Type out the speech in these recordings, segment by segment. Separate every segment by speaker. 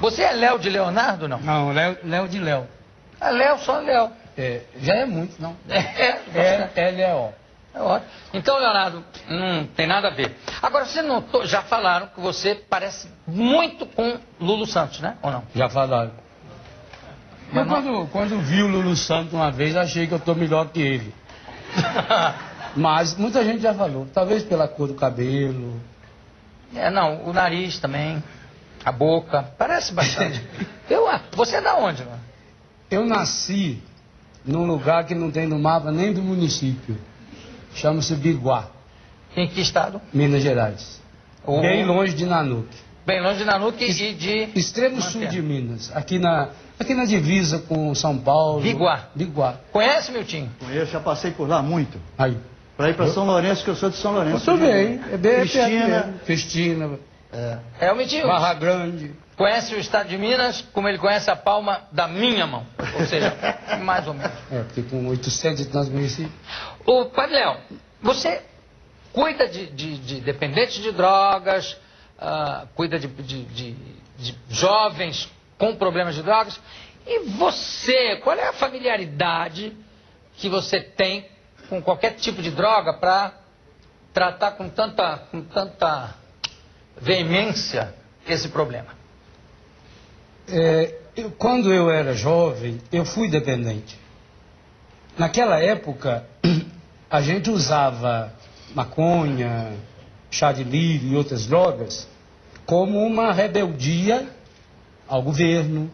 Speaker 1: Você é Léo de Leonardo, não?
Speaker 2: Não, Léo, Léo de Léo.
Speaker 1: É Léo, só Léo.
Speaker 2: É, já é muito, não.
Speaker 1: É,
Speaker 2: É, L-E-O.
Speaker 1: é ótimo. Então, Leonardo, não tem nada a ver. Agora, você notou, já falaram que você parece muito com Lulu Santos, né? Ou não?
Speaker 2: Já falaram.
Speaker 1: Mas
Speaker 2: Eu quando, quando vi o Lulu Santos uma vez, achei que eu tô melhor que ele. Mas muita gente já falou. Talvez pela cor do cabelo.
Speaker 1: É, não, o nariz também, a boca, parece bastante. Eu, ah, você é da onde, mano?
Speaker 2: Eu nasci num lugar que não tem no mapa nem do município. Chama-se Biguá,
Speaker 1: Em que estado?
Speaker 2: Minas Gerais.
Speaker 1: Oh.
Speaker 2: Bem longe de Nanuque.
Speaker 1: Bem longe de Nanuque e de...
Speaker 2: Extremo sul de Minas. Aqui na, aqui na divisa com São Paulo.
Speaker 1: Biguá.
Speaker 2: Biguá.
Speaker 1: Conhece, Miltinho?
Speaker 3: Conheço, já passei por lá muito.
Speaker 2: Aí.
Speaker 3: Pra ir pra São Lourenço, que eu sou de São Lourenço.
Speaker 2: Muito bem. É bem
Speaker 3: Cristina.
Speaker 2: Cristina.
Speaker 1: É o Miltinho.
Speaker 2: Barra Grande.
Speaker 1: Conhece o estado de Minas como ele conhece a palma da minha mão. Ou seja, mais ou menos.
Speaker 2: É, porque com 800 e tantos municípios.
Speaker 1: Ô, Padre Léo, você cuida de, de, de dependentes de drogas, ah, cuida de- de jovens com problemas de drogas. E você, qual é a familiaridade que você tem com qualquer tipo de droga para tratar com tanta, com tanta veemência esse problema?
Speaker 2: É, eu- quando eu era jovem, eu fui dependente. Naquela época, a gente usava maconha, chá de lírio e outras drogas como uma rebeldia ao governo.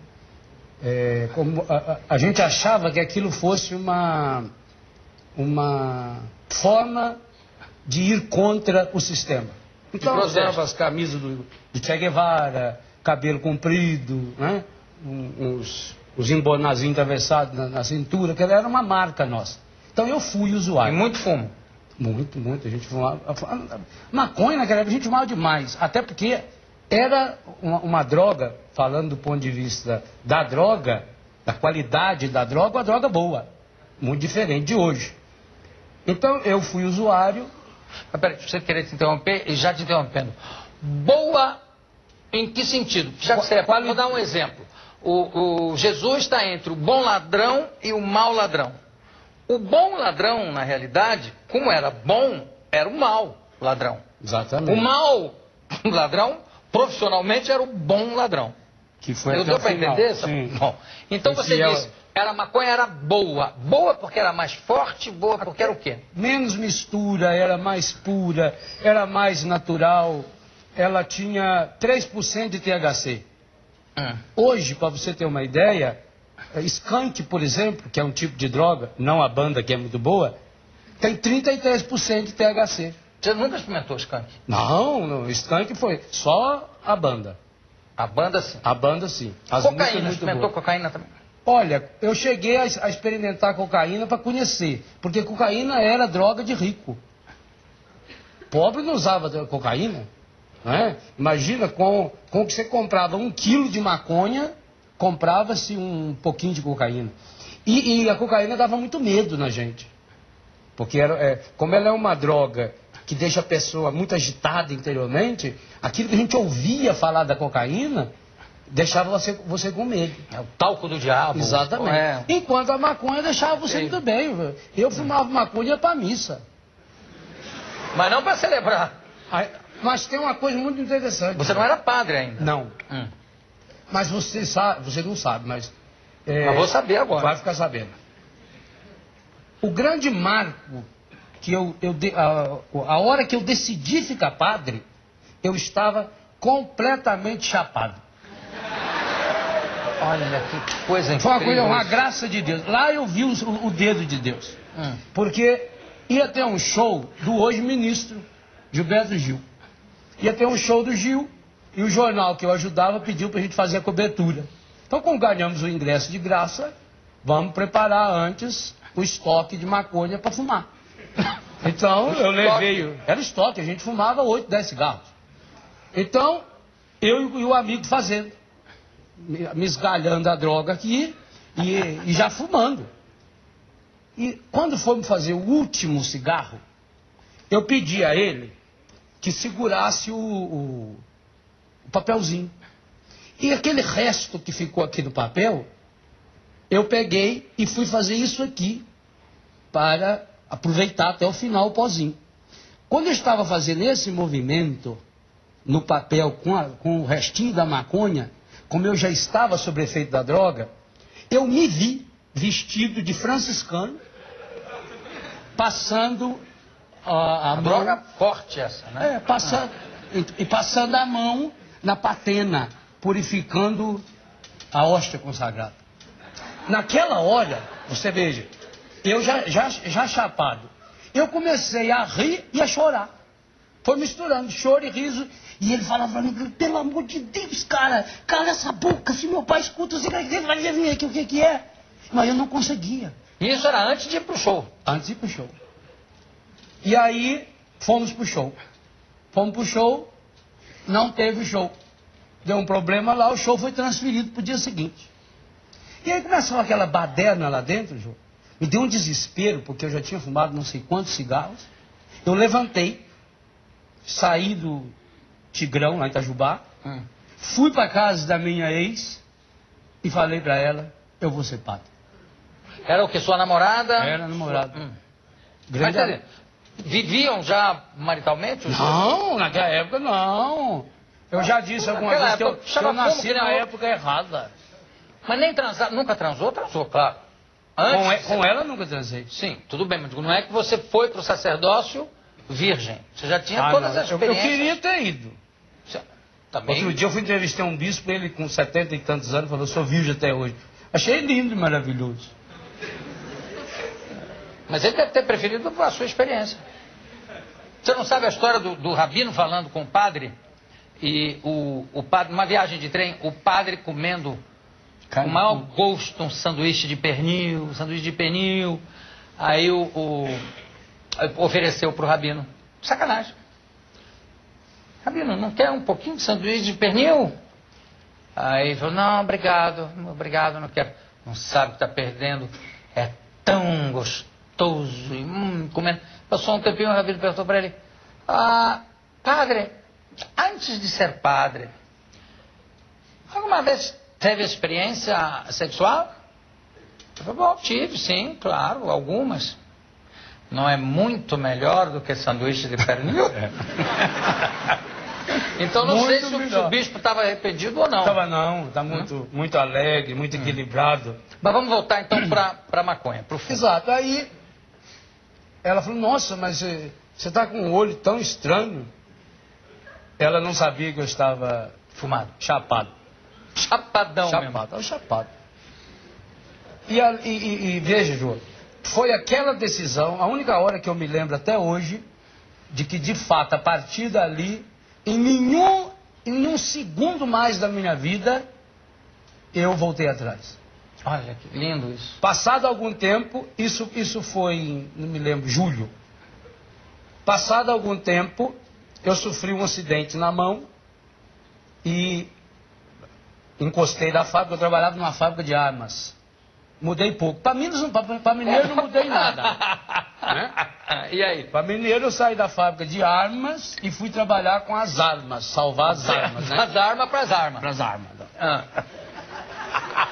Speaker 2: É, como a, a- gente achava que aquilo fosse uma, uma forma de ir contra o sistema. Então usava as camisas do, do Che Guevara, cabelo comprido, né? Um- uns, os embonazinhos atravessados na, na cintura, que era uma marca nossa. Então eu fui
Speaker 1: E
Speaker 2: usuário.
Speaker 1: muito fumo.
Speaker 2: Muito, muito. A gente fumava. Maconha naquela época a gente fumava demais. Até porque era uma, uma droga, falando do ponto de vista da droga, da qualidade da droga, uma droga boa. Muito diferente de hoje. Então eu fui usuário.
Speaker 1: Mas peraí, você querer te interromper e já te interrompendo. Boa em que sentido? Já que você é
Speaker 2: Quali-
Speaker 1: vou dar um exemplo. O, o Jesus está entre o bom ladrão e o mau ladrão. O bom ladrão, na realidade, como era bom, era o mau ladrão.
Speaker 2: Exatamente.
Speaker 1: O mau ladrão, profissionalmente, era o bom ladrão.
Speaker 2: Que foi
Speaker 1: Eu deu para entender? Essa... Bom, então
Speaker 2: Foi
Speaker 1: você
Speaker 2: fiel.
Speaker 1: disse, era maconha era boa. Boa porque era mais forte, boa porque era o quê?
Speaker 2: menos mistura, era mais pura, era mais natural. Ela tinha 3% de THC.
Speaker 1: Hum.
Speaker 2: Hoje, para você ter uma ideia, eh, skunk, por exemplo, que é um tipo de droga, não a banda que é muito boa, tem 33% de THC.
Speaker 1: Você nunca experimentou skunk?
Speaker 2: Não, não, skunk foi só a banda.
Speaker 1: A banda sim.
Speaker 2: A banda sim. As
Speaker 1: cocaína,
Speaker 2: muito
Speaker 1: experimentou
Speaker 2: boas.
Speaker 1: cocaína também?
Speaker 2: Olha, eu cheguei a, a experimentar cocaína para conhecer, porque cocaína era droga de rico. Pobre não usava cocaína. Né? Imagina, com, com que você comprava um quilo de maconha, comprava-se um pouquinho de cocaína. E, e a cocaína dava muito medo na gente. Porque era, é, como ela é uma droga que deixa a pessoa muito agitada interiormente, aquilo que a gente ouvia falar da cocaína deixava você, você com medo.
Speaker 1: É o talco do diabo.
Speaker 2: Exatamente.
Speaker 1: É.
Speaker 2: Enquanto a maconha deixava você muito bem. Eu fumava maconha e ia pra missa.
Speaker 1: Mas não para celebrar.
Speaker 2: Aí- mas tem uma coisa muito interessante.
Speaker 1: Você não era padre ainda.
Speaker 2: Não.
Speaker 1: Hum.
Speaker 2: Mas você sabe, você não sabe, mas. é,
Speaker 1: Mas vou saber agora.
Speaker 2: Vai ficar sabendo. O grande marco que eu, eu de- a, a hora que eu decidi ficar padre, eu estava completamente chapado.
Speaker 1: Olha que coisa
Speaker 2: Foi uma
Speaker 1: incrível.
Speaker 2: coisa, uma graça de Deus. Lá eu vi o, o dedo de Deus.
Speaker 1: Hum.
Speaker 2: Porque ia ter um show do hoje ministro Gilberto Gil. Ia ter um show do Gil e o jornal que eu ajudava pediu para a gente fazer a cobertura. Então, como ganhamos o ingresso de graça, vamos preparar antes o estoque de maconha para fumar. Então, eu levei. o- Era estoque, a gente fumava 8, 10 cigarros. Então, eu e o amigo fazendo. Me esgalhando a droga aqui e, e já fumando. E quando fomos fazer o último cigarro, eu pedi a ele que segurasse o, o- o papelzinho. E aquele resto que ficou aqui no papel, eu peguei e fui fazer isso aqui para aproveitar até o final o pozinho. Quando eu estava fazendo esse movimento no papel com, a, com o restinho da maconha, como eu já estava sob efeito da droga, eu me vi vestido de franciscano, passando a, a mão,
Speaker 1: Droga forte essa, né?
Speaker 2: é, passando, e, e passando a mão na patena, purificando a hóstia consagrada. Naquela hora, você veja, eu já, já, já chapado, eu comecei a rir e a chorar. Foi misturando choro e riso. E ele falava pra mim, pelo amor de Deus, cara, cala essa boca, se meu pai escuta, você vai ver aqui o que, que é. Mas eu não conseguia.
Speaker 1: Isso era antes de ir pro show.
Speaker 2: Antes de ir pro show. E aí, fomos pro show. Fomos pro show, não teve show. Deu um problema lá, o show foi transferido pro dia seguinte. E aí começou aquela baderna lá dentro, João. Me deu um desespero, porque eu já tinha fumado não sei quantos cigarros. Eu levantei, saí do Tigrão, lá em Itajubá,
Speaker 1: Hum.
Speaker 2: fui para casa da minha ex e falei para ela, eu vou ser padre.
Speaker 1: Era o que? Sua namorada?
Speaker 2: Era namorada.
Speaker 1: Hum. Mas,
Speaker 2: Grande
Speaker 1: dizer, viviam já maritalmente?
Speaker 2: Não, naquela época não. Eu já disse alguma vez que eu,
Speaker 1: época,
Speaker 2: que eu nasci na época errada.
Speaker 1: Mas nem transar, nunca transou? Transou, claro.
Speaker 2: Com,
Speaker 1: Antes,
Speaker 2: e- com ela nunca transei.
Speaker 1: Sim, tudo bem, mas não é que você foi pro sacerdócio virgem. Você já tinha
Speaker 2: Ah,
Speaker 1: todas
Speaker 2: não,
Speaker 1: as
Speaker 2: eu, eu
Speaker 1: experiências.
Speaker 2: queria ter ido.
Speaker 1: Também.
Speaker 2: Outro dia eu fui entrevistar um bispo, ele com 70 e tantos anos, falou, sou virgem até hoje. Achei lindo e maravilhoso.
Speaker 1: Mas ele deve ter preferido a sua experiência. Você não sabe a história do, do rabino falando com o padre? E o, o padre, numa viagem de trem, o padre comendo com mau gosto um sanduíche de pernil, um sanduíche de pernil. Aí o, o ofereceu para o rabino. Sacanagem. Rabino, não quer um pouquinho de sanduíche de pernil? Aí ele falou, não, obrigado, obrigado, não quero. Não sabe que está perdendo. É tão gostoso. E, hum, comendo. Passou um tempinho, o rabino perguntou para ele, ah, padre, antes de ser padre, alguma vez teve experiência sexual? Eu falei, bom, tive, sim, claro, algumas. Não é muito melhor do que sanduíche de pernil? então não sei
Speaker 2: Muito
Speaker 1: se o- se
Speaker 2: melhor.
Speaker 1: o bispo estava arrependido ou não.
Speaker 2: Tava não, tá muito, muito alegre, muito equilibrado.
Speaker 1: Mas vamos voltar então para a maconha, para o.
Speaker 2: Exato. Aí ela falou, nossa, mas eh, você está com um olho tão estranho. Ela não sabia que eu estava
Speaker 1: Fumado.
Speaker 2: chapado.
Speaker 1: Chapadão
Speaker 2: chapado,
Speaker 1: mesmo.
Speaker 2: estava chapado. E, a- e- e- e veja, João, foi aquela decisão, a única hora que eu me lembro até hoje, de que de fato, a partir dali, em nenhum, em segundo mais da minha vida, eu voltei atrás.
Speaker 1: Olha que lindo isso.
Speaker 2: Passado algum tempo, isso, isso foi em, não me lembro, julho. Passado algum tempo, eu sofri um acidente na mão e encostei da fábrica, eu trabalhava numa fábrica de armas. Mudei pouco. Para Minas, para Mineiro não mudei nada. né?
Speaker 1: E aí?
Speaker 2: Para Mineiro eu saí da fábrica de armas e fui trabalhar com as armas, salvar as armas, né?
Speaker 1: Das armas para as armas.
Speaker 2: Para as armas.
Speaker 1: Ah.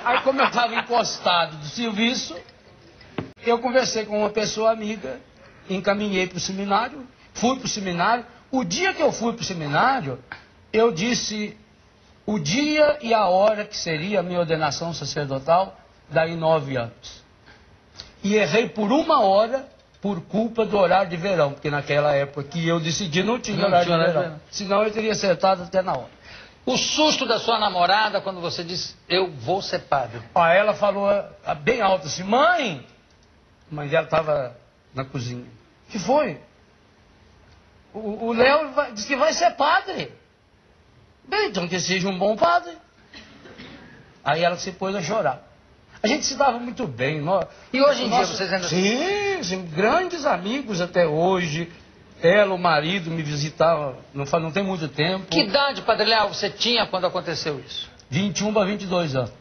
Speaker 2: Aí, como eu estava encostado do serviço, eu conversei com uma pessoa amiga, encaminhei para o seminário, fui para o seminário. O dia que eu fui para o seminário, eu disse o dia e a hora que seria a minha ordenação sacerdotal, daí nove anos. E errei por uma hora por culpa do horário de verão, porque naquela época que eu decidi não tinha
Speaker 1: Não
Speaker 2: horário
Speaker 1: tinha
Speaker 2: de verão.
Speaker 1: verão.
Speaker 2: Senão eu teria acertado até na hora.
Speaker 1: O susto da sua namorada quando você disse, eu vou ser padre.
Speaker 2: Aí ela falou ah, bem alto assim, mãe! A mãe dela estava na cozinha. Que foi? O Léo disse que vai ser padre. Bem, então que seja um bom padre. Aí ela se pôs a chorar. A gente se dava muito bem. Nós,
Speaker 1: E hoje em dia
Speaker 2: Nossa,
Speaker 1: vocês ainda...
Speaker 2: Sim, sim, grandes amigos até hoje. Ela, o marido, me visitava não, fa- não tem muito tempo.
Speaker 1: Que idade, Padre Léo, você tinha quando aconteceu isso?
Speaker 2: 21 para 22 anos.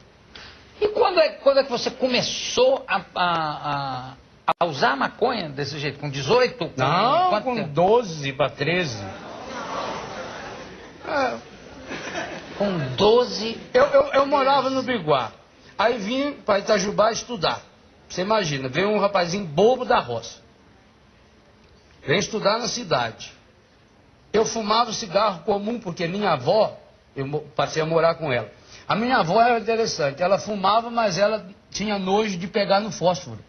Speaker 1: E quando é, quando é que você começou a, a, a, a usar maconha desse jeito? Com 18? Com
Speaker 2: Não, com
Speaker 1: tempo?
Speaker 2: 12 para 13. É.
Speaker 1: Com 12.
Speaker 2: Eu, eu, eu morava no Biguá. Aí vim para Itajubá estudar. Você imagina, veio um rapazinho bobo da roça. Vem estudar na cidade. Eu fumava cigarro comum porque minha avó, eu passei a morar com ela. A minha avó era interessante, ela fumava, mas ela tinha nojo de pegar no fósforo.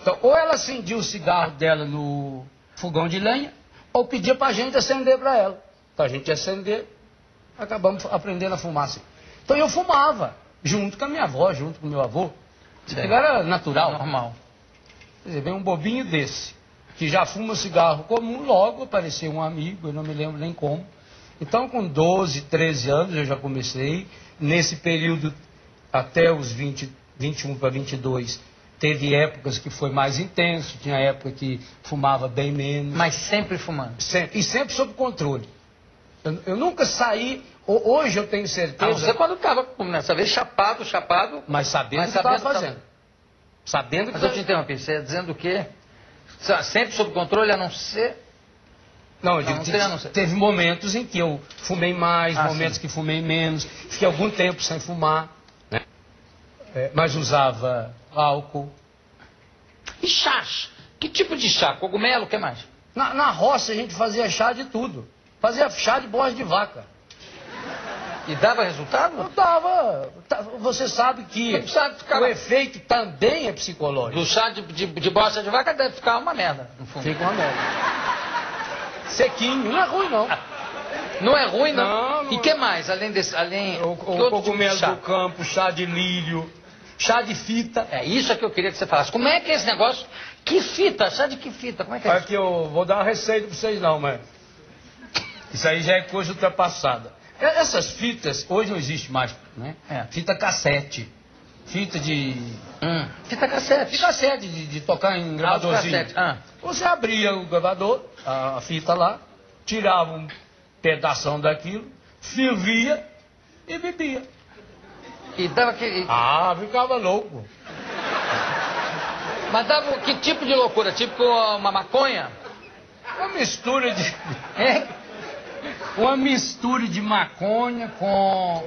Speaker 2: Então, ou ela acendia o cigarro dela no fogão de lenha, ou pedia pra gente acender para ela. Pra gente acender, acabamos aprendendo a fumar assim. Então eu fumava, junto com a minha avó, junto com o meu avô.
Speaker 1: Sim.
Speaker 2: Aquilo era natural.
Speaker 1: Normal.
Speaker 2: Quer dizer, vem um bobinho desse, que já fuma cigarro comum, logo apareceu um amigo, eu não me lembro nem como. Então, com 12, 13 anos, eu já comecei. Nesse período, até os 20, 21 para 22, teve épocas que foi mais intenso, tinha época que fumava bem menos.
Speaker 1: Mas sempre fumando.
Speaker 2: Sempre- e sempre sob controle. Eu, eu nunca saí, hoje eu tenho
Speaker 1: Ah,
Speaker 2: certeza,
Speaker 1: você quando estava, nessa vez, chapado, chapado.
Speaker 2: mas sabendo
Speaker 1: Mas
Speaker 2: o que estava fazendo. Sabendo que
Speaker 1: Mas eu te interrompi, você ia dizendo o quê? Sa- Sempre sob controle, a não ser.
Speaker 2: Não, eu digo
Speaker 1: não não
Speaker 2: teve momentos em que eu fumei mais,
Speaker 1: Ah,
Speaker 2: momentos
Speaker 1: sim.
Speaker 2: que fumei menos, fiquei algum tempo sem fumar, né? É, mas usava álcool.
Speaker 1: E chás? Que tipo de chá? Cogumelo, o que mais?
Speaker 2: Na, na roça a gente fazia chá de tudo. Fazia chá de bosta de vaca.
Speaker 1: E dava resultado?
Speaker 2: Eu tava. tá- você sabe que
Speaker 1: Não precisa ficar-
Speaker 2: o efeito também é psicológico.
Speaker 1: Do chá de, de, de bosta de vaca deve ficar uma merda, no fundo.
Speaker 2: Fica uma merda. Sequinho, não é ruim não.
Speaker 1: Não é ruim, não?
Speaker 2: Não, não
Speaker 1: E
Speaker 2: é.
Speaker 1: que mais, além desse. Além,
Speaker 2: O, o
Speaker 1: tipo
Speaker 2: cogumelo
Speaker 1: chá?
Speaker 2: do campo, chá de lírio, chá de fita.
Speaker 1: É isso que eu queria que você falasse. Como é que é esse negócio? Que fita? Chá de que fita? Como é que é
Speaker 2: Olha
Speaker 1: isso?
Speaker 2: que eu vou dar uma receita pra vocês não, mas isso aí já é coisa ultrapassada. E- Essas fitas, hoje não existe mais, né?
Speaker 1: É.
Speaker 2: Fita cassete, fita de...
Speaker 1: Hum, fita cassete.
Speaker 2: De cassete, de, de tocar em gravadorzinho.
Speaker 1: ah.
Speaker 2: Você abria o gravador, a, a fita lá, tirava um pedação daquilo, fervia e bebia.
Speaker 1: E dava aquele.
Speaker 2: Ah, ficava louco.
Speaker 1: Mas dava que tipo de loucura? Tipo uma maconha?
Speaker 2: Uma mistura de...
Speaker 1: É?
Speaker 2: Uma mistura de maconha com,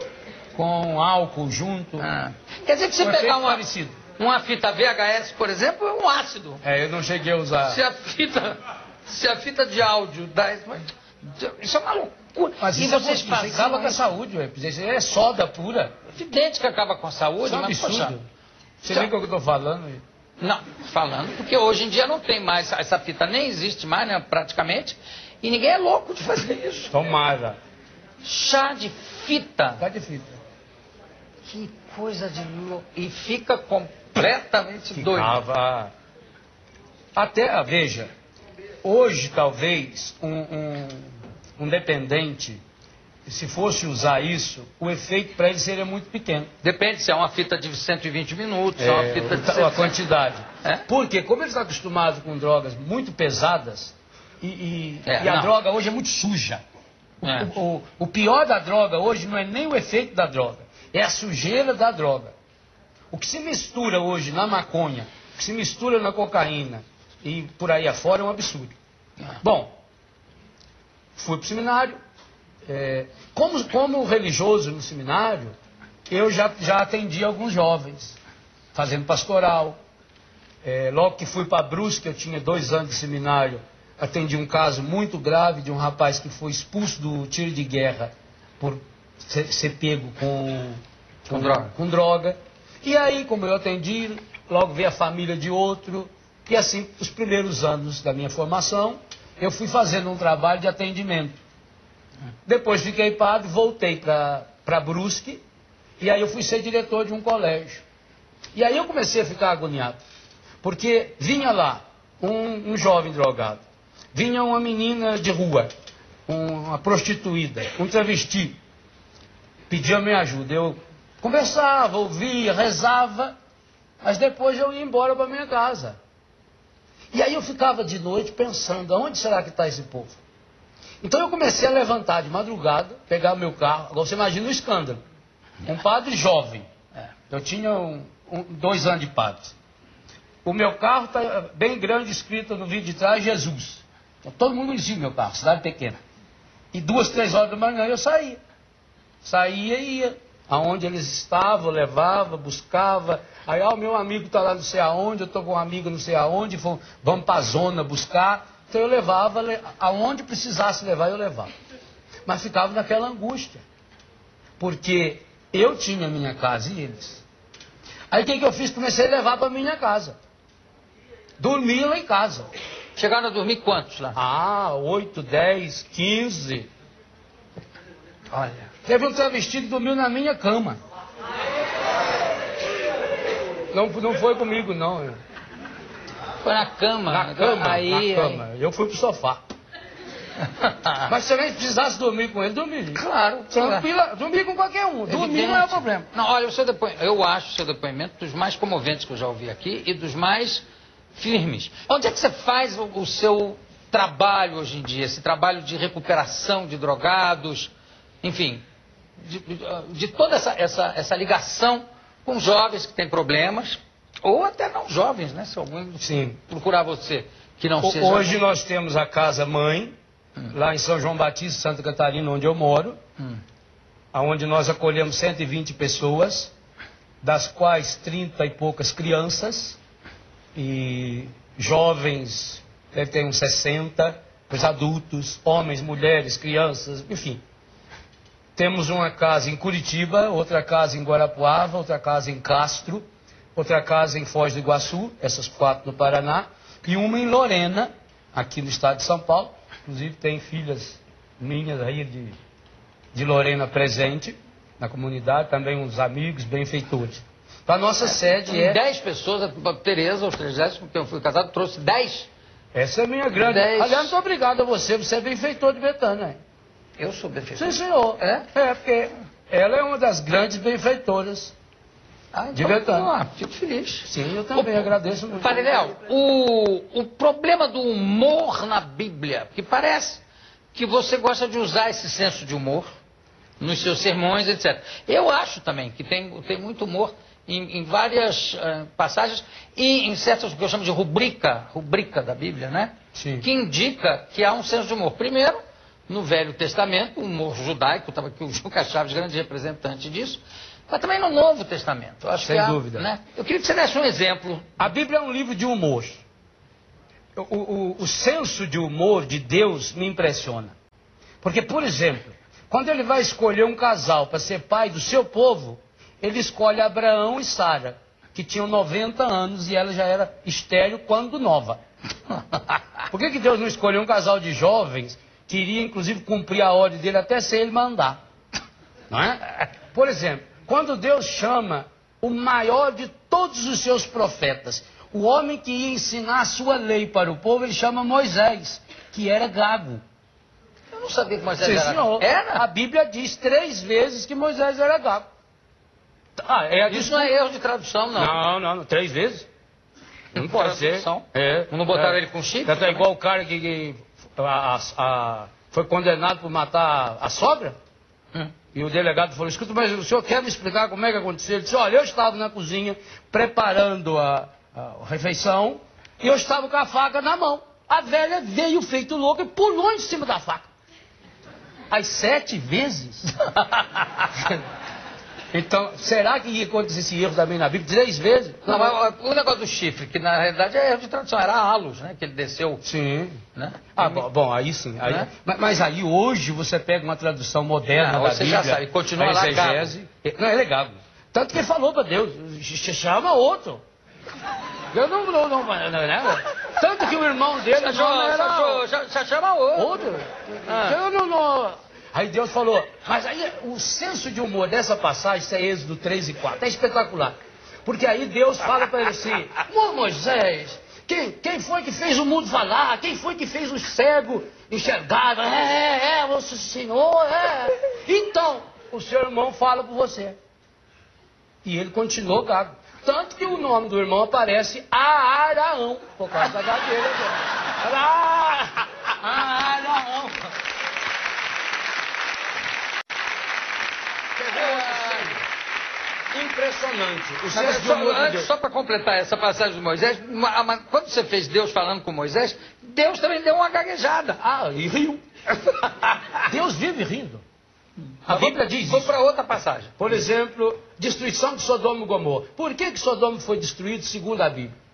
Speaker 2: com álcool junto.
Speaker 1: Ah. Quer dizer que se
Speaker 2: Um
Speaker 1: pegar uma,
Speaker 2: parecido.
Speaker 1: uma fita VHS, por exemplo, é um ácido.
Speaker 2: É, eu não cheguei a usar.
Speaker 1: Se a fita, se a fita de áudio dá isso, é uma loucura.
Speaker 2: Mas
Speaker 1: e
Speaker 2: isso,
Speaker 1: vocês
Speaker 2: é, acaba com a saúde, ué. É soda pura.
Speaker 1: Evidente que acaba com a saúde,
Speaker 2: Isso é um
Speaker 1: mas poxa,
Speaker 2: absurdo. Você vê o que eu estou falando? aí?
Speaker 1: Não, falando, porque hoje em dia não tem mais, essa fita nem existe mais, né, praticamente, e ninguém é louco de fazer isso.
Speaker 2: Tomara.
Speaker 1: Chá de fita.
Speaker 2: Tá de fita.
Speaker 1: Que coisa de louco. E fica completamente doido.
Speaker 2: Ficava. Até, ah, veja, hoje talvez um, um, um dependente, se fosse usar isso, o efeito para ele seria muito pequeno.
Speaker 1: Depende se é uma fita de 120 minutos, se é uma
Speaker 2: É,
Speaker 1: fita de
Speaker 2: a
Speaker 1: 100.
Speaker 2: quantidade.
Speaker 1: É?
Speaker 2: Porque como ele está acostumado com drogas muito pesadas, e, e-
Speaker 1: É,
Speaker 2: e a
Speaker 1: não.
Speaker 2: droga hoje é muito suja. O,
Speaker 1: É.
Speaker 2: o- o- pior da droga hoje não é nem o efeito da droga, é a sujeira da droga. O que se mistura hoje na maconha, o que se mistura na cocaína e por aí afora é um absurdo. Bom, fui para o seminário. é, como, como religioso no seminário, eu já, já atendi alguns jovens, fazendo pastoral. É, logo que fui para Brusque, eu tinha dois anos de seminário, atendi um caso muito grave de um rapaz que foi expulso do tiro de guerra por ser, ser pego com,
Speaker 1: Com droga.
Speaker 2: com droga. E aí, como eu atendi, logo veio a família de outro. E assim, os primeiros anos da minha formação, eu fui fazendo um trabalho de atendimento. Depois fiquei padre, voltei para Brusque, e aí eu fui ser diretor de um colégio. E aí eu comecei a ficar agoniado, porque vinha lá um, um jovem drogado, vinha uma menina de rua, um- uma prostituída, um travesti, pedia minha ajuda. Eu conversava, ouvia, rezava, mas depois eu ia embora para minha casa. E aí eu ficava de noite pensando, aonde será que está esse povo? Então eu comecei a levantar de madrugada, pegar o meu carro. Agora você imagina o escândalo. Um padre jovem. É, Eu tinha um- um- dois anos de padre. O meu carro está bem grande, escrito no vídeo de trás, Jesus. Então, todo mundo o meu carro, cidade pequena. E duas, três horas da manhã eu saía. Saía e ia. Aonde eles estavam, levava, buscava. Aí, ó, o meu amigo está lá não sei aonde, eu estou com um amigo não sei aonde, vamos para a zona buscar. Então eu levava, aonde precisasse levar, eu levava. Mas ficava naquela angústia. Porque eu tinha minha casa e eles. Aí o que, que eu fiz? Comecei a levar para minha casa. Dormia lá em casa.
Speaker 1: Chegaram a dormir quantos lá?
Speaker 2: Ah, 8, 10, 15. Olha. Teve um travesti que dormiu na minha cama. Não, não foi comigo, não.
Speaker 1: Foi na cama.
Speaker 2: Na cama, aí, na cama. Aí. Eu fui pro sofá. Mas se alguém precisasse dormir com ele, dormiria.
Speaker 1: Claro.
Speaker 2: Tranquila, dormir com qualquer um. Dormir não é o problema.
Speaker 1: Não, olha, o seu depoimento, eu acho o seu depoimento dos mais comoventes que eu já ouvi aqui e dos mais firmes. Onde é que você faz o, o seu trabalho hoje em dia? Esse trabalho de recuperação de drogados, enfim, de, de toda essa, essa, essa ligação com jovens que têm problemas, ou até não jovens, né? Se alguém Sim. procurar você que não seja.
Speaker 2: Hoje nós temos a Casa Mãe, hum. lá em São João Batista, Santa Catarina, onde eu moro, hum. onde nós acolhemos 120 pessoas, das quais 30 e poucas crianças, e jovens, deve ter uns 60, os adultos, homens, mulheres, crianças, enfim. Temos uma casa em Curitiba, outra casa em Guarapuava, outra casa em Castro, outra casa em Foz do Iguaçu, essas quatro no Paraná, e uma em Lorena, aqui no estado de São Paulo. Inclusive tem filhas minhas aí de, de Lorena presente na comunidade, também uns amigos, benfeitores. A nossa sede é.
Speaker 1: Dez pessoas, a Tereza, os três com quem eu fui casado, trouxe dez.
Speaker 2: Essa é a minha grande. Dez... Aliás, muito obrigado a você, você é benfeitor de Betânia. Hein?
Speaker 1: Eu sou benfeitor.
Speaker 2: Sim, senhor. É? É, porque ela é uma das grandes benfeitoras ah, então, de Betânia.
Speaker 1: Ah, fico feliz.
Speaker 2: Sim, eu também o, agradeço muito.
Speaker 1: Padre Léo, o, o problema do humor na Bíblia, que parece que você gosta de usar esse senso de humor nos seus sermões, etc. Eu acho também que tem, tem muito humor em, em várias uh, passagens e em certas, que eu chamo de rubrica, rubrica da Bíblia, né? Sim. Que indica que há um senso de humor. Primeiro, no Velho Testamento, o humor judaico, estava aqui o Juca Chaves, grande representante disso, mas também no Novo Testamento.
Speaker 2: Acho Sem
Speaker 1: há,
Speaker 2: dúvida.
Speaker 1: Né? Eu queria que você desse um exemplo.
Speaker 2: A Bíblia é um livro de humor. O, o, o senso de humor de Deus me impressiona. Porque, por exemplo, quando ele vai escolher um casal para ser pai do seu povo, ele escolhe Abraão e Sara, que tinham 90 anos e ela já era estéreo quando nova. Por que, que Deus não escolheu um casal de jovens que iria inclusive cumprir a ordem dele até sem ele mandar? Não é? Por exemplo, quando Deus chama o maior de todos os seus profetas, o homem que ia ensinar a sua lei para o povo, ele chama Moisés, que era gago.
Speaker 1: Eu não sabia que Moisés Sim,
Speaker 2: era. Senhor, era? A Bíblia diz três vezes que Moisés era gago.
Speaker 1: Ah, é Isso não é erro de tradução, não.
Speaker 2: Não, não, não três vezes. Não pode tradução.
Speaker 1: ser. É. Não botaram é. ele com chifre?
Speaker 2: É igual o cara que, que a, a, foi condenado por matar a sogra. Hum. E o delegado falou: Escuta, mas o senhor quer me explicar como é que aconteceu? Ele disse: Olha, eu estava na cozinha preparando a, a refeição e eu estava com a faca na mão. A velha veio feito louca e pulou em cima da faca. As sete vezes. Então, será que ia acontecer esse erro também na Bíblia? Três vezes?
Speaker 1: Não, mas o negócio do chifre, que na realidade é erro de tradução, era halos, né? Que ele desceu.
Speaker 2: Sim. Né? Ah, bom, bom, aí sim. Aí, né? mas, mas, aí hoje você pega uma tradução moderna ah, da
Speaker 1: você
Speaker 2: Bíblia.
Speaker 1: Você já sabe, continua lá exegese,
Speaker 2: Não, é legal. Tanto que ele falou para Deus, chama outro. Eu não, não, não, não, né? Tanto que o irmão dele
Speaker 1: já, já, já chama outro.
Speaker 2: Outro? Ah. Eu não, não... Aí Deus falou, mas aí o senso de humor dessa passagem, isso é Êxodo 3 e 4, é espetacular. Porque aí Deus fala para ele assim, Moisés, quem, quem foi que fez o mundo falar? Quem foi que fez o cego enxergar? É, é, é, o Senhor, é. Então, o seu irmão fala por você. E ele continuou gago. Tanto que o nome do irmão aparece Araão, por causa da gagueira dele. Araão. Impressionante. O
Speaker 1: Mas, só, antes, só para completar essa passagem de Moisés, quando você fez Deus falando com Moisés, Deus também deu uma gaguejada.
Speaker 2: Ah, e riu. Deus vive rindo. A Bíblia diz
Speaker 1: Vou para outra passagem.
Speaker 2: Por exemplo, destruição de Sodoma e Gomorra. Por que, que Sodoma foi destruído segundo a Bíblia?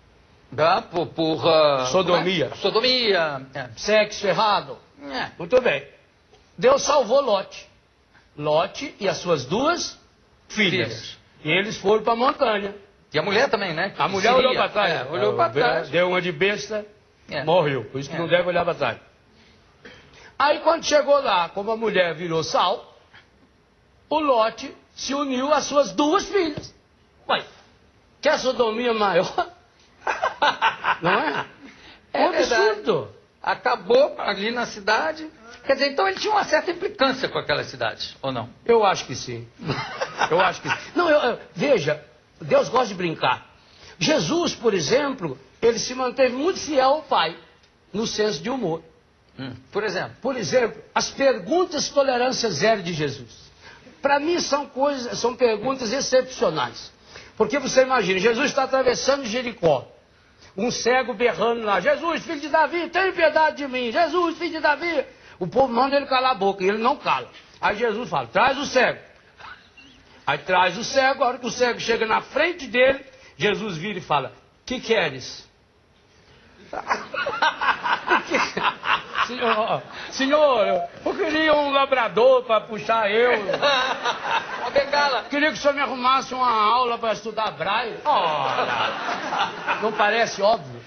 Speaker 1: Dá por. por ah,
Speaker 2: Sodomia.
Speaker 1: é? Sodomia. É.
Speaker 2: Sexo errado.
Speaker 1: É.
Speaker 2: Muito bem. Deus salvou Lote. Lote e as suas duas filhas.
Speaker 1: Filhas.
Speaker 2: E eles foram para a montanha.
Speaker 1: E a mulher também, né?
Speaker 2: A mulher
Speaker 1: Seria.
Speaker 2: olhou para trás.
Speaker 1: É, olhou para trás.
Speaker 2: Deu uma de besta,
Speaker 1: É.
Speaker 2: morreu. Por isso que
Speaker 1: É.
Speaker 2: não deve olhar para trás. Aí quando chegou lá, como a mulher virou sal, o Lote se uniu às suas duas filhas. Ué, quer sodomia maior? Não é?
Speaker 1: É
Speaker 2: um absurdo.
Speaker 1: Acabou ali na cidade. Quer dizer, então ele tinha uma certa implicância com aquela cidade, ou não?
Speaker 2: Eu acho que sim. Eu acho que sim. Não, eu- eu- veja, Deus gosta de brincar. Jesus, por exemplo, ele se manteve muito fiel ao Pai, no senso de humor.
Speaker 1: Hum. Por exemplo.
Speaker 2: Por exemplo, as perguntas tolerância zero de Jesus. Para mim são coisas, são perguntas excepcionais. Porque você imagina, Jesus está atravessando Jericó. Um cego berrando lá, Jesus, filho de Davi, tem piedade de mim. Jesus, filho de Davi. O povo manda ele calar a boca e ele não cala. Aí Jesus fala, traz o cego. Aí traz o cego, a hora que o cego chega na frente dele, Jesus vira e fala, que queres? Senhor, senhor, eu queria um labrador para puxar eu.
Speaker 1: A bengala.
Speaker 2: Queria que o senhor me arrumasse uma aula para estudar braille. Ora, não parece óbvio?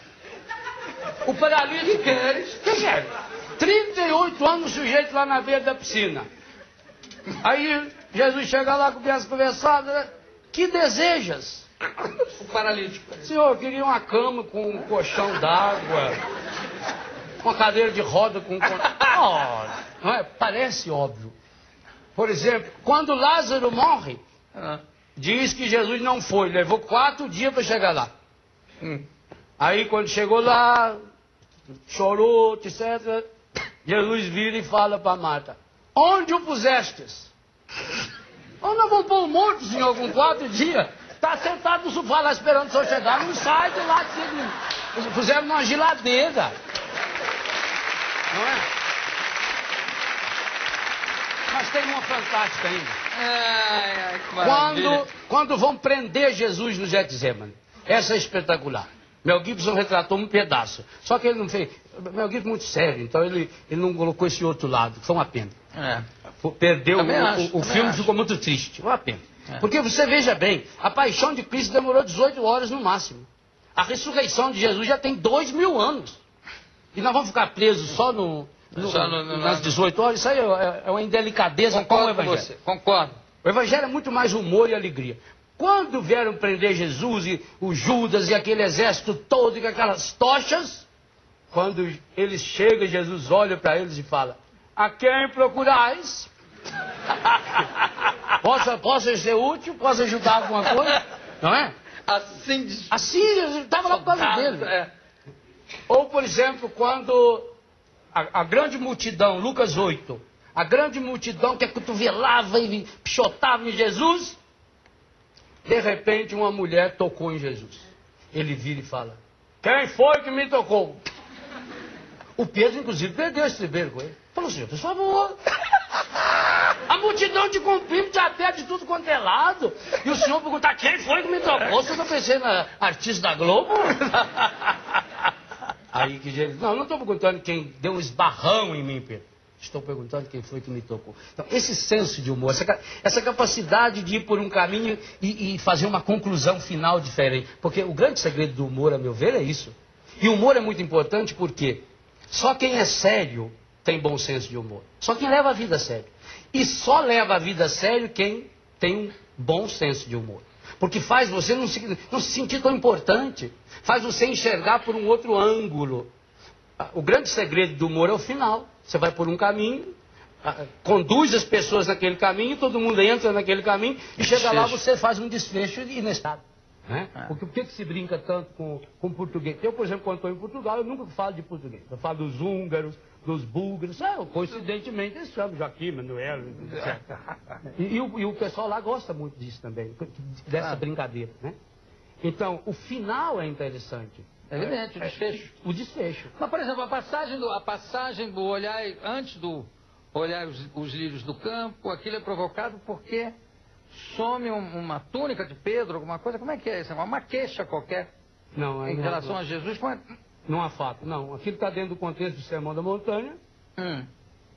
Speaker 2: O paralítico queres? Que queres? 38 anos o sujeito lá na beira da piscina. Aí Jesus chega lá, começa a conversar. né? Que desejas?
Speaker 1: O paralítico.
Speaker 2: Senhor, eu queria uma cama com um colchão d'água, uma cadeira de roda com... Ora, não é? Parece óbvio. Por exemplo, quando Lázaro morre,
Speaker 1: Ah.
Speaker 2: diz que Jesus não foi, levou quatro dias para chegar lá.
Speaker 1: Hum.
Speaker 2: Aí quando chegou lá, chorou, etc. Jesus vira e fala para Marta: Onde o pusestes? Onde nós vamos pôr o morto, senhor, com quatro dias? Está sentado no sofá lá esperando o senhor chegar, não sai de lá. que Puseram numa geladeira. Não é? Mas tem uma fantástica ainda.
Speaker 1: Ai, ai.
Speaker 2: Quando, quando vão prender Jesus no Getsemane. Essa é espetacular. Mel Gibson retratou um pedaço. Só que ele não fez. Mel Gibson é muito sério, então ele, ele não colocou esse outro lado. Foi uma pena.
Speaker 1: É.
Speaker 2: Perdeu,
Speaker 1: Também
Speaker 2: o,
Speaker 1: acho,
Speaker 2: o- filme
Speaker 1: acho.
Speaker 2: ficou muito triste. Uma pena.
Speaker 1: É.
Speaker 2: Porque você veja bem, a paixão de Cristo demorou 18 horas no máximo. A ressurreição de Jesus já tem dois mil anos. E nós vamos ficar presos só, no, no-
Speaker 1: Só no- no-
Speaker 2: nas 18 horas? Isso aí é, é uma indelicadeza com o
Speaker 1: Concordo com
Speaker 2: Evangelho.
Speaker 1: você. Concordo.
Speaker 2: O Evangelho é muito mais humor e alegria. Quando vieram prender Jesus e o Judas e aquele exército todo e com aquelas tochas, quando eles chegam, Jesus olha para eles e fala: A quem procurais? posso, posso ser útil? Posso ajudar alguma coisa? Não é?
Speaker 1: Assim
Speaker 2: Assim, estava lá por causa dele.
Speaker 1: é.
Speaker 2: Ou, por exemplo, quando a, a grande multidão, Lucas 8, a grande multidão que acotovelava e pichotava em Jesus, de repente uma mulher tocou em Jesus. Ele vira e fala: Quem foi que me tocou? O Pedro, inclusive, perdeu esse primeiro com ele. Falou, senhor, por favor. A multidão te comprime, te aperta de tudo quanto é lado. E o senhor perguntar quem foi que me tocou? Você tá pensando na artista da Globo? Aí que Jesus, não, não estou perguntando quem deu um esbarrão em mim, Pedro. Estou perguntando quem foi que me tocou. Então, esse senso de humor, essa, essa capacidade de ir por um caminho e, e fazer uma conclusão final diferente. Porque o grande segredo do humor, a meu ver, é isso. E o humor é muito importante porque só quem é sério tem bom senso de humor. Só quem leva a vida a sério. E só leva a vida a sério quem tem um bom senso de humor. Porque faz você não se, não se sentir tão importante. Faz você enxergar por um outro ângulo. O grande segredo do humor é o final. Você vai por um caminho, ah, conduz as pessoas naquele caminho, todo mundo entra naquele caminho, e chega lá você faz um desfecho inestado. Né?
Speaker 1: É.
Speaker 2: Porque por que que se brinca tanto com, com português? Eu, por exemplo, quando estou em Portugal, eu nunca falo de português. Eu falo dos húngaros, dos búlgaros. Ah, coincidentemente, eles chamam Joaquim, Manuel, etc. E, e o, e o pessoal lá gosta muito disso também, dessa brincadeira. Né? Então, o final é interessante.
Speaker 1: É evidente, o
Speaker 2: É,
Speaker 1: desfecho.
Speaker 2: O desfecho.
Speaker 1: Mas, por exemplo, a passagem do, a passagem do olhar antes do olhar os, os lírios do campo, aquilo é provocado porque some um, uma túnica de Pedro, alguma coisa, como é que é isso? Uma queixa qualquer
Speaker 2: Não,
Speaker 1: em
Speaker 2: não,
Speaker 1: relação
Speaker 2: não,
Speaker 1: a Jesus. Como é?
Speaker 2: não há fato, não. Aquilo está dentro do contexto do Sermão da Montanha,
Speaker 1: Hum.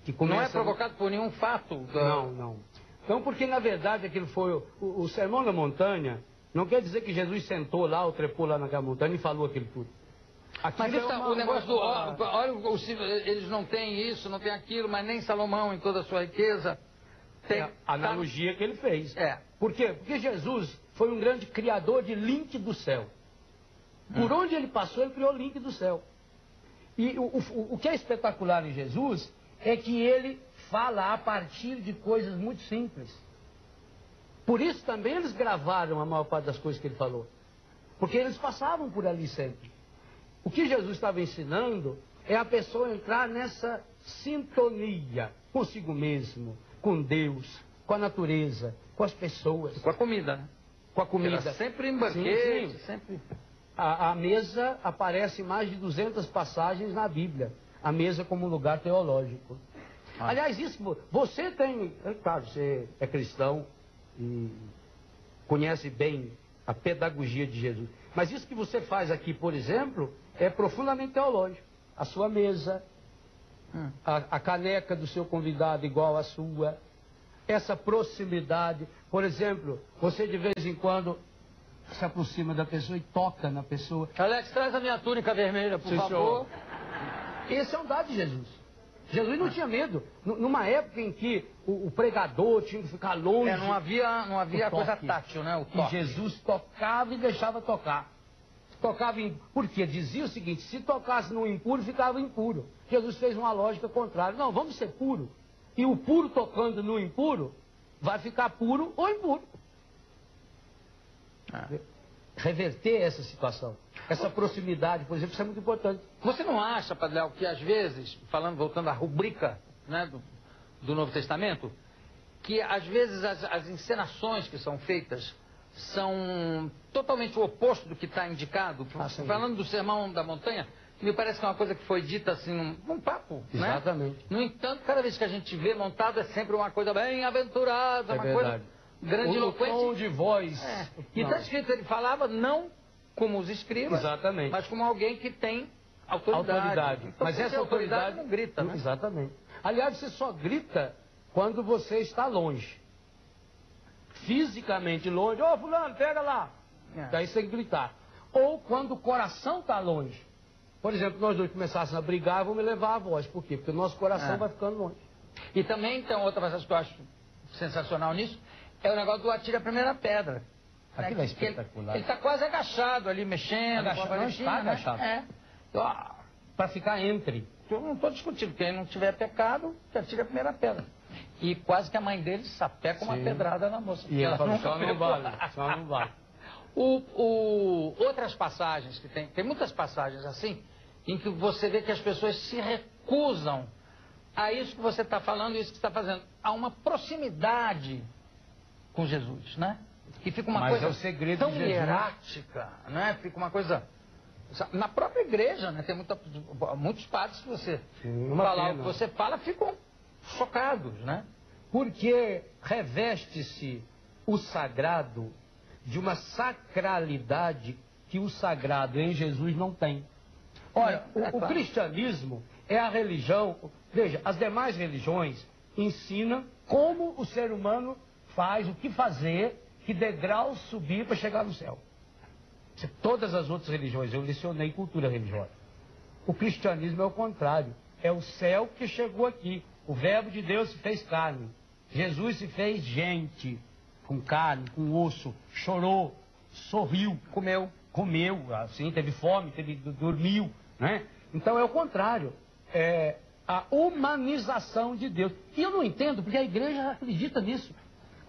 Speaker 2: que
Speaker 1: Não
Speaker 2: começa...
Speaker 1: é provocado por nenhum fato. da-
Speaker 2: Não, não. Então, porque na verdade aquilo foi o, o, o Sermão da Montanha, não quer dizer que Jesus sentou lá ou trepou lá naquela montanha e falou aquilo tudo. Aquilo
Speaker 1: Mas
Speaker 2: é
Speaker 1: tá-
Speaker 2: uma-
Speaker 1: o negócio do. Olha, o- o- eles não têm isso, não têm aquilo, mas nem Salomão em toda a sua riqueza tem.
Speaker 2: É a analogia que ele fez.
Speaker 1: É.
Speaker 2: Por quê? Porque Jesus foi um grande criador de link do céu. Por onde ele passou, ele criou link do céu. E o, o, o que é espetacular em Jesus é que ele fala a partir de coisas muito simples. Por isso também eles gravaram a maior parte das coisas que ele falou. Porque eles passavam por ali sempre. O que Jesus estava ensinando é a pessoa entrar nessa sintonia consigo mesmo, com Deus, com a natureza, com as pessoas,
Speaker 1: Com a comida, né?
Speaker 2: com a comida.
Speaker 1: Era sempre em
Speaker 2: Sim,
Speaker 1: banquete,
Speaker 2: sim.
Speaker 1: sempre.
Speaker 2: A, a mesa aparece em mais de 200 passagens na Bíblia. A mesa como um lugar teológico.
Speaker 1: Ah.
Speaker 2: Aliás, isso, vo- você tem, é claro, você é cristão conhece bem a pedagogia de Jesus. Mas isso que você faz aqui, por exemplo, é profundamente teológico. A sua mesa,
Speaker 1: Hum.
Speaker 2: a, a caneca do seu convidado igual à sua, essa proximidade. Por exemplo, você de vez em quando se aproxima da pessoa e toca na pessoa.
Speaker 1: Alex, traz a minha túnica vermelha, por
Speaker 2: Sim,
Speaker 1: favor.
Speaker 2: Esse é um dado de Jesus. Jesus não tinha medo. Numa época em que o, pregador tinha que ficar longe.
Speaker 1: É, não havia, não havia coisa tátil, né? O
Speaker 2: E
Speaker 1: toque.
Speaker 2: Jesus tocava e deixava tocar. Tocava em... Porque dizia o seguinte: se tocasse no impuro, ficava impuro. Jesus fez uma lógica contrária. Não, vamos ser puro. E o puro tocando no impuro, vai ficar puro ou impuro.
Speaker 1: Ah.
Speaker 2: Reverter essa situação. Essa proximidade, por exemplo, isso é muito importante.
Speaker 1: Você não acha, Padre Léo, que às vezes, falando, voltando à rubrica né, do, do Novo Testamento, que às vezes as, as encenações que são feitas são totalmente o oposto do que está indicado?
Speaker 2: Ah,
Speaker 1: falando do Sermão da Montanha, me parece que é uma coisa que foi dita assim num, num papo. né?
Speaker 2: Exatamente.
Speaker 1: No entanto, cada vez que a gente vê montado é sempre uma coisa bem aventurada,
Speaker 2: É
Speaker 1: uma
Speaker 2: verdade.
Speaker 1: coisa grandiloquente.
Speaker 2: O tom de voz.
Speaker 1: É. E está escrito, ele falava não como os escribas,
Speaker 2: Exatamente.
Speaker 1: mas como alguém que tem autoridade.
Speaker 2: autoridade.
Speaker 1: Então,
Speaker 2: Mas essa
Speaker 1: tem
Speaker 2: autoridade,
Speaker 1: não grita, né?
Speaker 2: Exatamente. Aliás, você só grita quando você está longe. Fisicamente longe. Ô, fulano, pega lá.
Speaker 1: É.
Speaker 2: Daí você tem que gritar. Ou quando o coração está longe. Por exemplo, nós dois começássemos a brigar, vão me levar a voz. Por quê? Porque o nosso coração
Speaker 1: É.
Speaker 2: vai ficando longe.
Speaker 1: E também tem outra passagem que eu acho sensacional nisso, é o negócio do atira a primeira pedra.
Speaker 2: Aquilo é espetacular.
Speaker 1: Ele está quase agachado ali, mexendo.
Speaker 2: Agachado,
Speaker 1: a
Speaker 2: não está
Speaker 1: né?
Speaker 2: agachado.
Speaker 1: É.
Speaker 2: Para ficar entre.
Speaker 1: eu não estou discutindo, quem não tiver pecado, que atire a primeira pedra. E quase que a mãe dele sapeca uma
Speaker 2: Sim.
Speaker 1: pedrada na moça.
Speaker 2: E
Speaker 1: ela nunca
Speaker 2: só não vale, só não vale.
Speaker 1: O, o- outras passagens que tem, tem muitas passagens assim, em que você vê que as pessoas se recusam a isso que você está falando e isso que está fazendo. Há uma proximidade com Jesus, né? E fica uma
Speaker 2: Mas
Speaker 1: coisa
Speaker 2: é o segredo
Speaker 1: tão hierática, né? Fica uma coisa... Na própria igreja, né? Tem muita, muitos padres que você
Speaker 2: Sim,
Speaker 1: falar o que você fala ficam chocados, né?
Speaker 2: Porque reveste-se o sagrado de uma sacralidade que o sagrado em Jesus não tem. Olha,
Speaker 1: É,
Speaker 2: o,
Speaker 1: é
Speaker 2: o
Speaker 1: claro.
Speaker 2: cristianismo é a religião. Veja, as demais religiões ensinam como o ser humano faz, o que fazer, que degrau subir para chegar no céu. Se Todas as outras religiões, eu lecionei cultura religiosa. O cristianismo é o contrário. É o céu que chegou aqui. O verbo de Deus se fez carne. Jesus se fez gente, com carne, com osso, chorou, sorriu,
Speaker 1: Comeu.
Speaker 2: comeu, assim, teve fome, teve, dormiu, né? Então é o contrário. É a humanização de Deus. E eu não entendo, porque a igreja acredita nisso.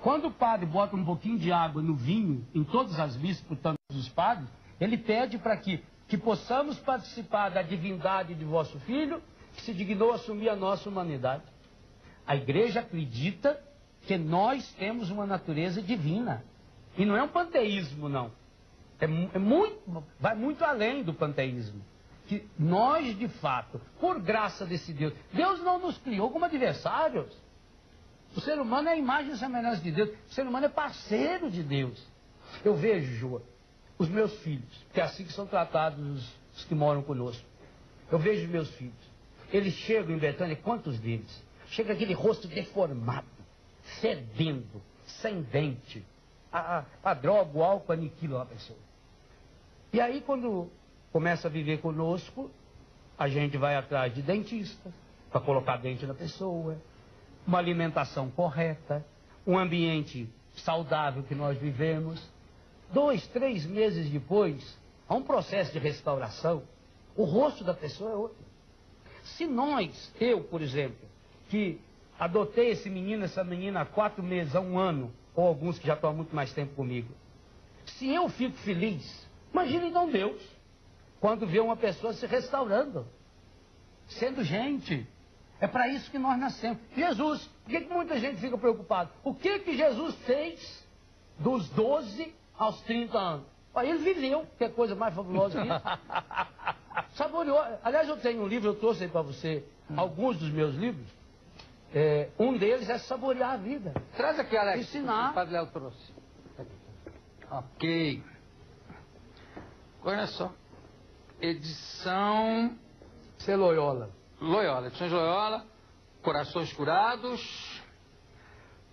Speaker 2: Quando o padre bota um pouquinho de água no vinho, em todas as missas, por todos os padres, ele pede para que, que possamos participar da divindade de vosso filho, que se dignou assumir a nossa humanidade. A igreja acredita que nós temos uma natureza divina. E não é um panteísmo, não. É, é muito, vai muito além do panteísmo. que nós, de fato, por graça desse Deus, Deus não nos criou como adversários. O ser humano é a imagem e semelhança de Deus. O ser humano é parceiro de Deus. Eu vejo, Joa, os meus filhos, que é assim que são tratados os, que moram conosco. Eu vejo os meus filhos. Eles chegam em Betânia, quantos deles? Chega aquele rosto deformado, fedendo, sem dente. A, a, a droga, o álcool aniquila a pessoa. E aí, quando começa a viver conosco, a gente vai atrás de dentista, para colocar dente na pessoa, uma alimentação correta, um ambiente saudável que nós vivemos. Dois, três meses depois, há um processo de restauração, o rosto da pessoa é outro. Se nós, eu, por exemplo, que adotei esse menino, essa menina há quatro meses, há um ano, ou alguns que já estão há muito mais tempo comigo, se eu fico feliz, imagine então Deus, quando vê uma pessoa se restaurando, sendo gente. É para isso que nós nascemos. Jesus, por que, que muita gente fica preocupada? O que que Jesus fez dos 12 aos 30 anos? Ele viveu, que é coisa mais fabulosa que isso. Saboreou. Aliás, eu tenho um livro, eu trouxe aí para você alguns dos meus livros. É, um deles é saborear a vida.
Speaker 1: Traz aqui, Alex.
Speaker 2: Ensinar.
Speaker 1: O Padre Léo trouxe. Ok. Olha só. Edição.
Speaker 2: Ser Loyola.
Speaker 1: Edições Loyola. Corações Curados.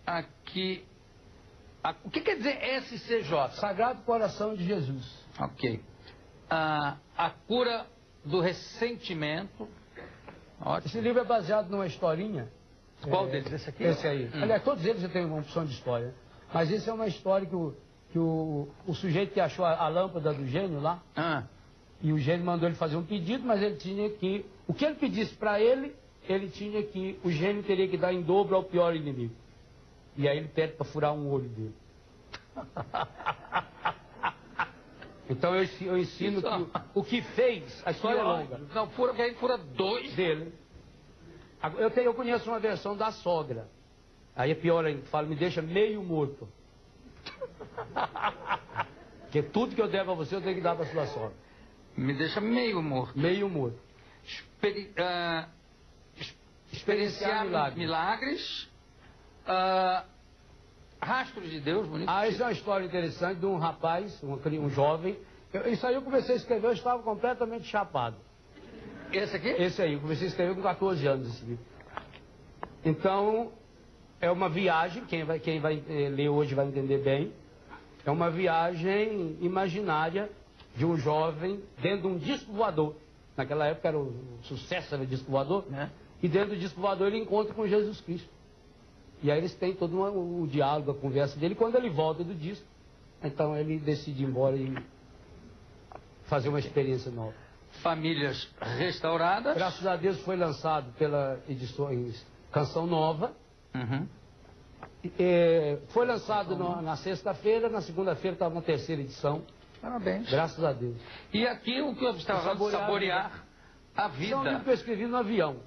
Speaker 1: Aqui. O que quer dizer SCJ?
Speaker 2: Sagrado Coração de Jesus.
Speaker 1: Ok. Ah, a cura do ressentimento.
Speaker 2: Ótimo. Esse livro é baseado numa historinha.
Speaker 1: Qual é, deles? Esse aqui?
Speaker 2: Esse aí. Hum. Aliás, todos eles têm uma opção de história. Mas isso é uma história que o, que o, o sujeito que achou a, a lâmpada do gênio lá,
Speaker 1: ah.
Speaker 2: E o gênio mandou ele fazer um pedido, mas ele tinha que. O que ele pedisse para ele, ele tinha que. O gênio teria que dar em dobro ao pior inimigo. E aí ele pede para furar um olho dele. Então eu, eu ensino que o, o, que fez, a história é longa.
Speaker 1: Não, fura, que aí fura dois.
Speaker 2: Dele. Eu, tenho, eu conheço uma versão da sogra. Aí é pior ainda, fala, me deixa meio morto. Porque tudo que eu der pra você, eu tenho que dar pra sua sogra.
Speaker 1: Me deixa meio morto.
Speaker 2: Meio morto.
Speaker 1: Experi uh, experienciar milagres. milagres uh, rastros de Deus, bonito.
Speaker 2: Ah, isso é uma história interessante de um rapaz, um, um jovem. Eu, isso aí eu comecei a escrever, eu estava completamente chapado.
Speaker 1: Esse aqui?
Speaker 2: Esse aí, eu comecei a escrever com 14 anos esse livro. Então, é uma viagem, quem vai, quem vai eh, ler hoje vai entender bem. É uma viagem imaginária de um jovem dentro de um disco voador. Naquela época era o sucesso, era o disco voador. Né? E dentro do disco voador ele encontra com Jesus Cristo. E aí eles têm todo um, o diálogo, a conversa dele. Quando ele volta do disco, então ele decide ir embora e fazer uma experiência nova.
Speaker 1: Famílias restauradas.
Speaker 2: Graças a Deus foi lançado pela edições Canção Nova.
Speaker 1: Uhum.
Speaker 2: É, foi lançado no, na sexta-feira, na segunda-feira estava na terceira edição.
Speaker 1: Parabéns.
Speaker 2: Graças a Deus.
Speaker 1: E aqui o que eu estava saborear, saborear a vida. É um
Speaker 2: livro que eu escrevi no avião.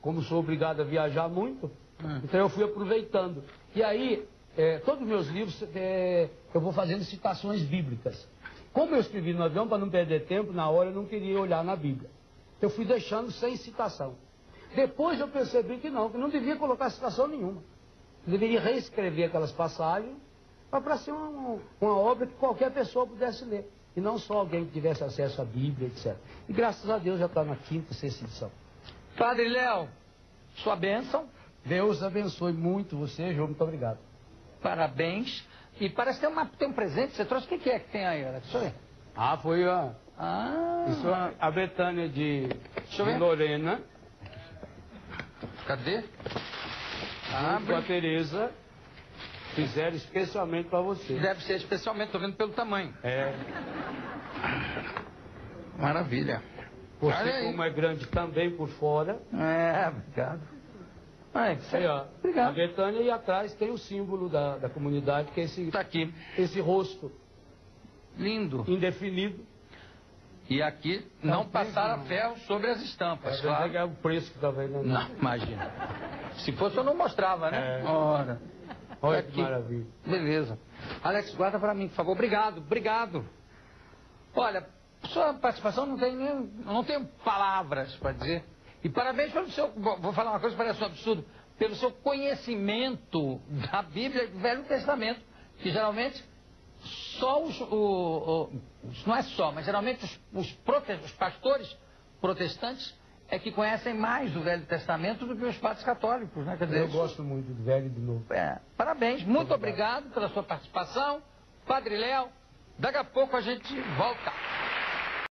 Speaker 2: Como sou obrigado a viajar muito, hum. então eu fui aproveitando. E aí, é, todos os meus livros, é, eu vou fazendo citações bíblicas. Como eu escrevi no avião, para não perder tempo, na hora eu não queria olhar na Bíblia. Eu fui deixando sem citação. Depois eu percebi que não, que não devia colocar citação nenhuma. Eu deveria reescrever aquelas passagens para ser uma, uma obra que qualquer pessoa pudesse ler. E não só alguém que tivesse acesso à Bíblia, etc. E graças a Deus já está na quinta, sexta edição.
Speaker 1: Padre Léo, sua bênção.
Speaker 2: Deus abençoe muito você, João. Muito obrigado.
Speaker 1: Parabéns. E parece que tem, uma, tem um presente que você trouxe. O que, que é que tem aí, Alex? Deixa eu ver.
Speaker 2: Ah, foi a.
Speaker 1: Ah.
Speaker 2: Isso é a Betânia de, de Lorena.
Speaker 1: Cadê?
Speaker 2: Abre. Com a Tereza fizeram especialmente para você.
Speaker 1: Deve ser especialmente, estou vendo pelo tamanho.
Speaker 2: É.
Speaker 1: Maravilha.
Speaker 2: Você, como é grande também por fora.
Speaker 1: É, obrigado.
Speaker 2: Ai, aí, ó, obrigado. A Betânia e atrás tem o símbolo da, da comunidade, que é esse,
Speaker 1: tá aqui.
Speaker 2: esse rosto.
Speaker 1: Lindo.
Speaker 2: Indefinido.
Speaker 1: E aqui não, não passaram ferro sobre as estampas.
Speaker 2: É, claro. é o preço que está vendo.
Speaker 1: Não, imagina. Se fosse eu não mostrava, né?
Speaker 2: É.
Speaker 1: Ora.
Speaker 2: Olha aqui. que maravilha.
Speaker 1: Beleza. Alex, guarda para mim, por favor. Obrigado, obrigado. Olha, sua participação não tem nem, não tenho palavras para dizer. E parabéns pelo seu, vou falar uma coisa que parece um absurdo, pelo seu conhecimento da Bíblia do Velho Testamento, que geralmente só os, o, o, não é só, mas geralmente os, os, prote, os pastores protestantes é que conhecem mais o Velho Testamento do que os padres católicos, né?
Speaker 2: Dizer, Eu gosto muito do Velho e do Novo.
Speaker 1: É, parabéns, muito, muito obrigado. obrigado pela sua participação. Padre Léo, daqui a pouco a gente volta.